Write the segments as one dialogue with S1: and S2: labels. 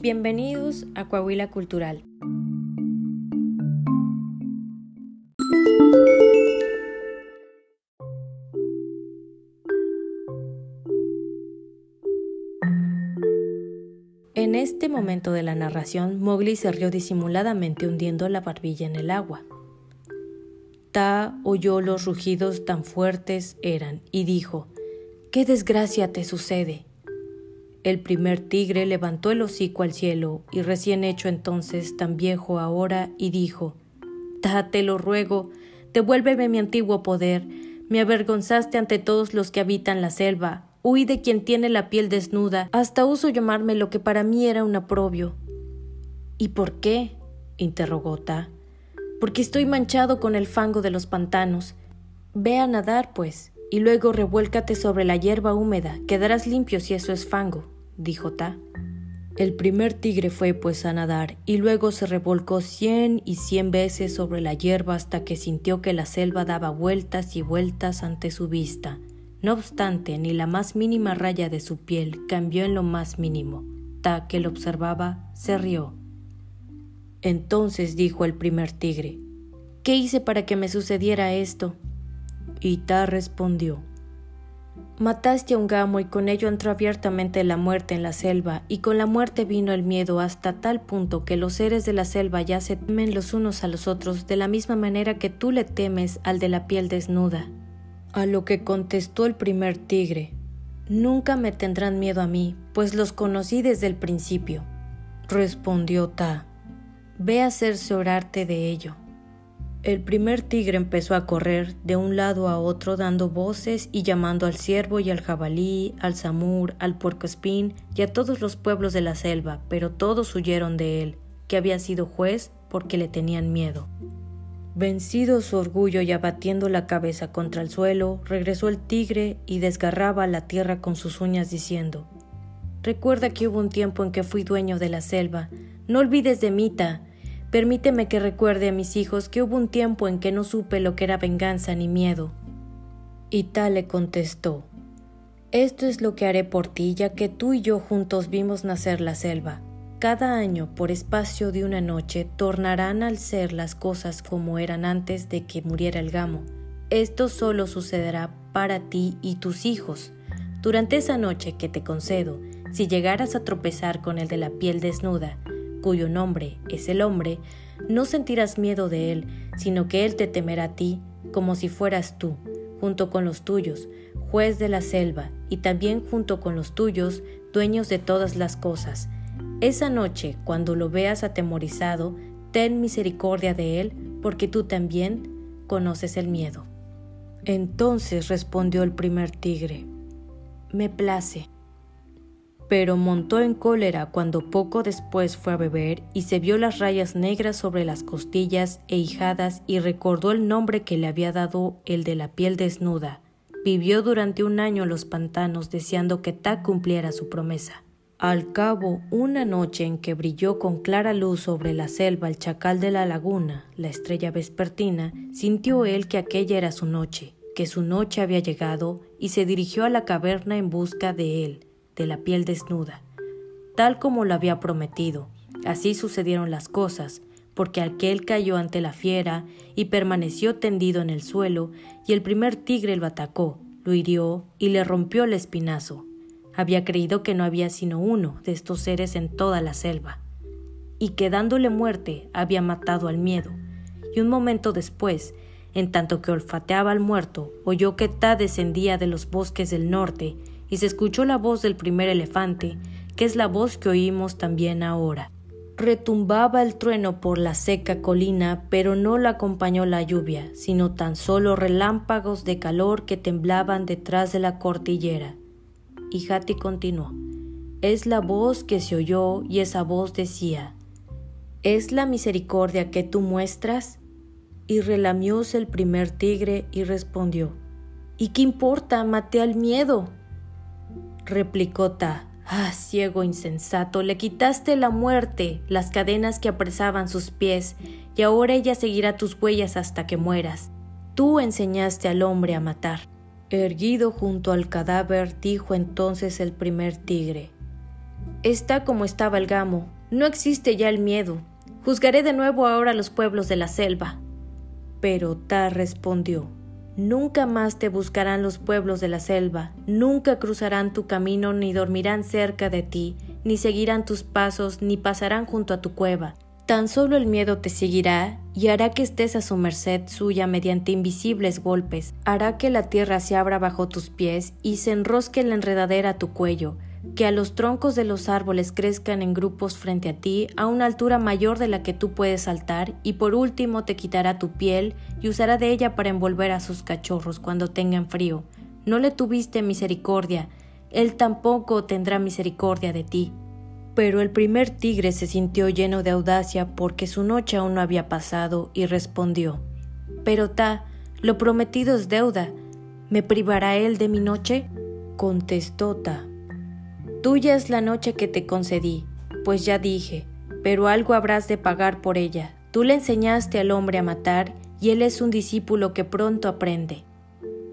S1: Bienvenidos a Coahuila Cultural. En este momento de la narración, Mowgli se rió disimuladamente hundiendo la barbilla en el agua. Ta oyó los rugidos tan fuertes eran y dijo, ¿Qué desgracia te sucede? El primer tigre levantó el hocico al cielo y recién hecho entonces tan viejo ahora y dijo, Ta, te lo ruego, devuélveme mi antiguo poder, me avergonzaste ante todos los que habitan la selva, Huí de quien tiene la piel desnuda, hasta uso llamarme lo que para mí era un aprobio. ¿Y por qué? interrogó Ta. Porque estoy manchado con el fango de los pantanos. Ve a nadar, pues, y luego revuélcate sobre la hierba húmeda, quedarás limpio si eso es fango, dijo Ta. El primer tigre fue pues a nadar y luego se revolcó cien y cien veces sobre la hierba hasta que sintió que la selva daba vueltas y vueltas ante su vista. No obstante, ni la más mínima raya de su piel cambió en lo más mínimo. Ta, que lo observaba, se rió. Entonces dijo el primer tigre, ¿qué hice para que me sucediera esto? Y Ta respondió, Mataste a un gamo y con ello entró abiertamente la muerte en la selva, y con la muerte vino el miedo hasta tal punto que los seres de la selva ya se temen los unos a los otros de la misma manera que tú le temes al de la piel desnuda. A lo que contestó el primer tigre, Nunca me tendrán miedo a mí, pues los conocí desde el principio. Respondió Ta, Ve a cerciorarte de ello. El primer tigre empezó a correr de un lado a otro dando voces y llamando al ciervo y al jabalí, al samur, al puercoespín y a todos los pueblos de la selva, pero todos huyeron de él, que había sido juez porque le tenían miedo. Vencido su orgullo y abatiendo la cabeza contra el suelo, regresó el tigre y desgarraba la tierra con sus uñas diciendo, Recuerda que hubo un tiempo en que fui dueño de la selva. No olvides de Mita. Permíteme que recuerde a mis hijos que hubo un tiempo en que no supe lo que era venganza ni miedo. Y tal le contestó, Esto es lo que haré por ti, ya que tú y yo juntos vimos nacer la selva. Cada año, por espacio de una noche, tornarán al ser las cosas como eran antes de que muriera el gamo. Esto solo sucederá para ti y tus hijos. Durante esa noche que te concedo, si llegaras a tropezar con el de la piel desnuda, cuyo nombre es el hombre, no sentirás miedo de él, sino que él te temerá a ti como si fueras tú, junto con los tuyos, juez de la selva, y también junto con los tuyos, dueños de todas las cosas, esa noche, cuando lo veas atemorizado, ten misericordia de él, porque tú también conoces el miedo. Entonces respondió el primer tigre, me place. Pero montó en cólera cuando poco después fue a beber y se vio las rayas negras sobre las costillas e hijadas y recordó el nombre que le había dado el de la piel desnuda. Vivió durante un año en los pantanos deseando que Ta cumpliera su promesa. Al cabo, una noche en que brilló con clara luz sobre la selva el chacal de la laguna, la estrella vespertina, sintió él que aquella era su noche, que su noche había llegado, y se dirigió a la caverna en busca de él, de la piel desnuda. Tal como lo había prometido, así sucedieron las cosas, porque aquel cayó ante la fiera y permaneció tendido en el suelo, y el primer tigre lo atacó, lo hirió y le rompió el espinazo. Había creído que no había sino uno de estos seres en toda la selva, y que dándole muerte había matado al miedo. Y un momento después, en tanto que olfateaba al muerto, oyó que Ta descendía de los bosques del norte, y se escuchó la voz del primer elefante, que es la voz que oímos también ahora. Retumbaba el trueno por la seca colina, pero no la acompañó la lluvia, sino tan solo relámpagos de calor que temblaban detrás de la cordillera. Y Hati continuó, es la voz que se oyó y esa voz decía, ¿es la misericordia que tú muestras? Y relamióse el primer tigre y respondió, ¿y qué importa? Maté al miedo. Replicó Ta, ah, ciego insensato, le quitaste la muerte, las cadenas que apresaban sus pies, y ahora ella seguirá tus huellas hasta que mueras. Tú enseñaste al hombre a matar. Erguido junto al cadáver, dijo entonces el primer tigre. Está como estaba el gamo, no existe ya el miedo. Juzgaré de nuevo ahora los pueblos de la selva. Pero Ta respondió, Nunca más te buscarán los pueblos de la selva, nunca cruzarán tu camino, ni dormirán cerca de ti, ni seguirán tus pasos, ni pasarán junto a tu cueva. Tan solo el miedo te seguirá y hará que estés a su merced suya mediante invisibles golpes, hará que la tierra se abra bajo tus pies y se enrosque la enredadera a tu cuello, que a los troncos de los árboles crezcan en grupos frente a ti a una altura mayor de la que tú puedes saltar, y por último te quitará tu piel y usará de ella para envolver a sus cachorros cuando tengan frío. No le tuviste misericordia, él tampoco tendrá misericordia de ti. Pero el primer tigre se sintió lleno de audacia porque su noche aún no había pasado y respondió Pero ta, lo prometido es deuda. ¿Me privará él de mi noche? Contestó Ta Tuya es la noche que te concedí, pues ya dije, pero algo habrás de pagar por ella. Tú le enseñaste al hombre a matar y él es un discípulo que pronto aprende.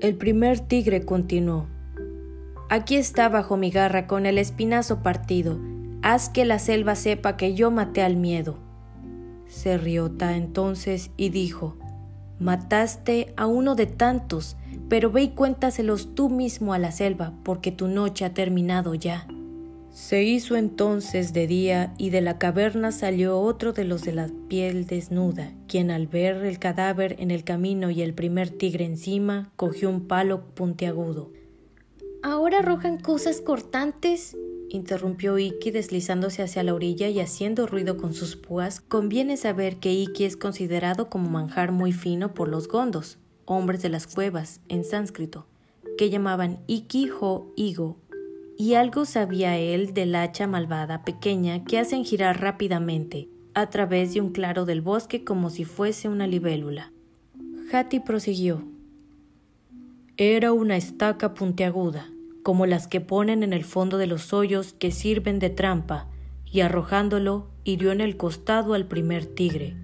S1: El primer tigre continuó. Aquí está bajo mi garra con el espinazo partido. Haz que la selva sepa que yo maté al miedo. Se rió Ta entonces y dijo, Mataste a uno de tantos, pero ve y cuéntaselos tú mismo a la selva, porque tu noche ha terminado ya. Se hizo entonces de día y de la caverna salió otro de los de la piel desnuda, quien al ver el cadáver en el camino y el primer tigre encima, cogió un palo puntiagudo. ¿Ahora arrojan cosas cortantes? interrumpió Iki deslizándose hacia la orilla y haciendo ruido con sus púas. Conviene saber que Iki es considerado como manjar muy fino por los gondos, hombres de las cuevas, en sánscrito, que llamaban Iki Ho Igo y algo sabía él del hacha malvada pequeña que hacen girar rápidamente a través de un claro del bosque como si fuese una libélula. Hati prosiguió. Era una estaca puntiaguda, como las que ponen en el fondo de los hoyos que sirven de trampa, y arrojándolo hirió en el costado al primer tigre.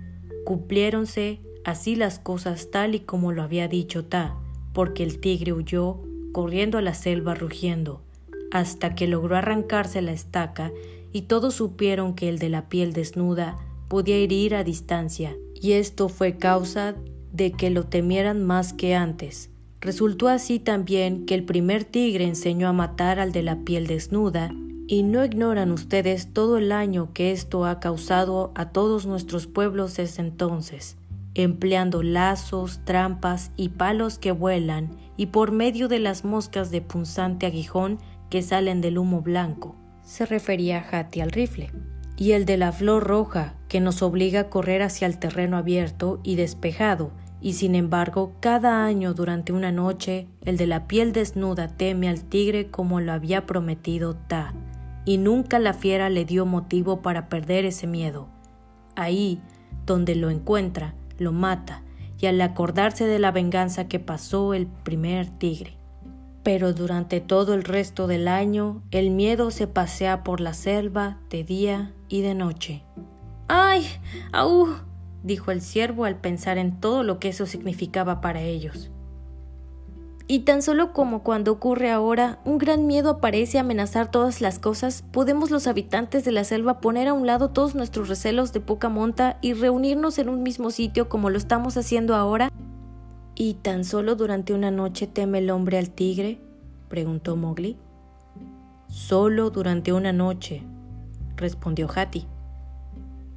S1: Cumpliéronse así las cosas tal y como lo había dicho Ta, porque el tigre huyó, corriendo a la selva rugiendo hasta que logró arrancarse la estaca y todos supieron que el de la piel desnuda podía herir a distancia, y esto fue causa de que lo temieran más que antes. Resultó así también que el primer tigre enseñó a matar al de la piel desnuda, y no ignoran ustedes todo el año que esto ha causado a todos nuestros pueblos desde entonces, empleando lazos, trampas y palos que vuelan, y por medio de las moscas de punzante aguijón que salen del humo blanco, se refería a Hati al rifle, y el de la flor roja, que nos obliga a correr hacia el terreno abierto y despejado, y sin embargo, cada año durante una noche, el de la piel desnuda teme al tigre como lo había prometido Ta, y nunca la fiera le dio motivo para perder ese miedo. Ahí, donde lo encuentra, lo mata, y al acordarse de la venganza que pasó el primer tigre, pero durante todo el resto del año el miedo se pasea por la selva de día y de noche. ¡Ay! ¡Aú! dijo el ciervo al pensar en todo lo que eso significaba para ellos. Y tan solo como cuando ocurre ahora, un gran miedo aparece a amenazar todas las cosas, podemos los habitantes de la selva poner a un lado todos nuestros recelos de poca monta y reunirnos en un mismo sitio como lo estamos haciendo ahora ¿Y tan solo durante una noche teme el hombre al tigre? preguntó Mowgli. Solo durante una noche, respondió Hati.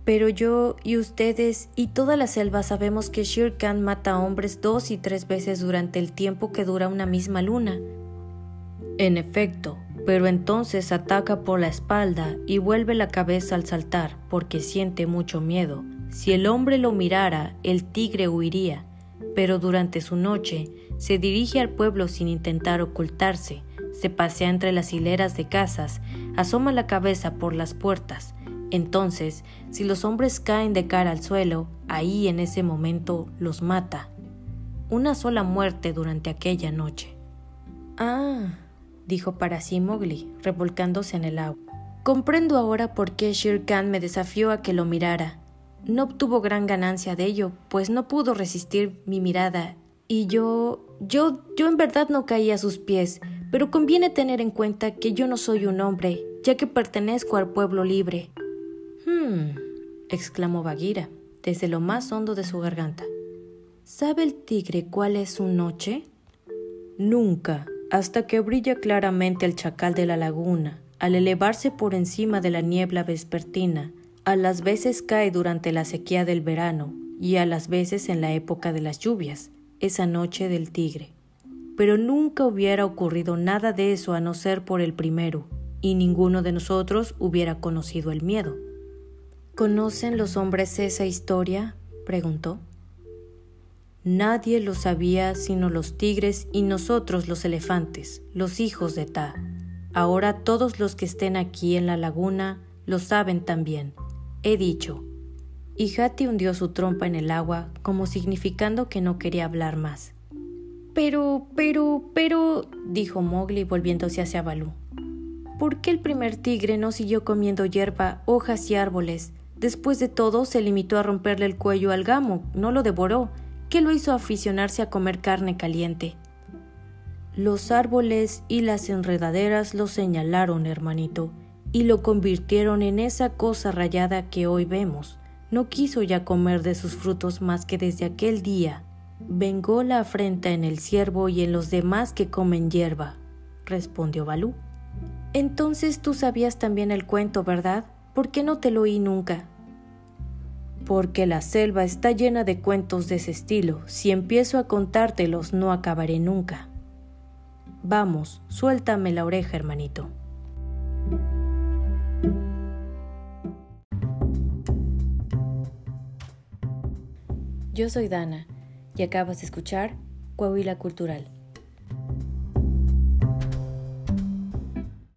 S1: Pero yo y ustedes y toda la selva sabemos que Shere Khan mata a hombres dos y tres veces durante el tiempo que dura una misma luna. En efecto, pero entonces ataca por la espalda y vuelve la cabeza al saltar porque siente mucho miedo. Si el hombre lo mirara, el tigre huiría pero durante su noche se dirige al pueblo sin intentar ocultarse, se pasea entre las hileras de casas, asoma la cabeza por las puertas. Entonces, si los hombres caen de cara al suelo, ahí en ese momento los mata. Una sola muerte durante aquella noche. Ah, dijo para sí Mowgli, revolcándose en el agua. Comprendo ahora por qué Shere Khan me desafió a que lo mirara. No obtuvo gran ganancia de ello, pues no pudo resistir mi mirada, Y yo, yo, yo en verdad no caí a sus pies, pero conviene tener en cuenta que yo no soy un hombre, ya que pertenezco al pueblo libre. Hmm, exclamó Bagheera, desde lo más hondo de su garganta. ¿Sabe el tigre cuál es su noche? Nunca, hasta que brilla claramente el chacal de la laguna, al elevarse por encima de la niebla vespertina, a las veces cae durante la sequía del verano y a las veces en la época de las lluvias, esa noche del tigre. Pero nunca hubiera ocurrido nada de eso a no ser por el primero, y ninguno de nosotros hubiera conocido el miedo. ¿Conocen los hombres esa historia? preguntó. Nadie lo sabía sino los tigres y nosotros los elefantes, los hijos de Ta. Ahora todos los que estén aquí en la laguna lo saben también. He dicho. Y Hati hundió su trompa en el agua como significando que no quería hablar más. Pero, pero, pero, dijo Mowgli volviéndose hacia Balú. ¿Por qué el primer tigre no siguió comiendo hierba, hojas y árboles? Después de todo, se limitó a romperle el cuello al gamo, no lo devoró, ¿Qué lo hizo aficionarse a comer carne caliente. Los árboles y las enredaderas lo señalaron, hermanito, y lo convirtieron en esa cosa rayada que hoy vemos. No quiso ya comer de sus frutos más que desde aquel día. Vengó la afrenta en el ciervo y en los demás que comen hierba, respondió Balú. Entonces tú sabías también el cuento, ¿verdad? ¿Por qué no te lo oí nunca? porque la selva está llena de cuentos de ese estilo. Si empiezo a contártelos no acabaré nunca. Vamos, suéltame la oreja, hermanito. Yo soy Dana y acabas de escuchar Coahuila Cultural.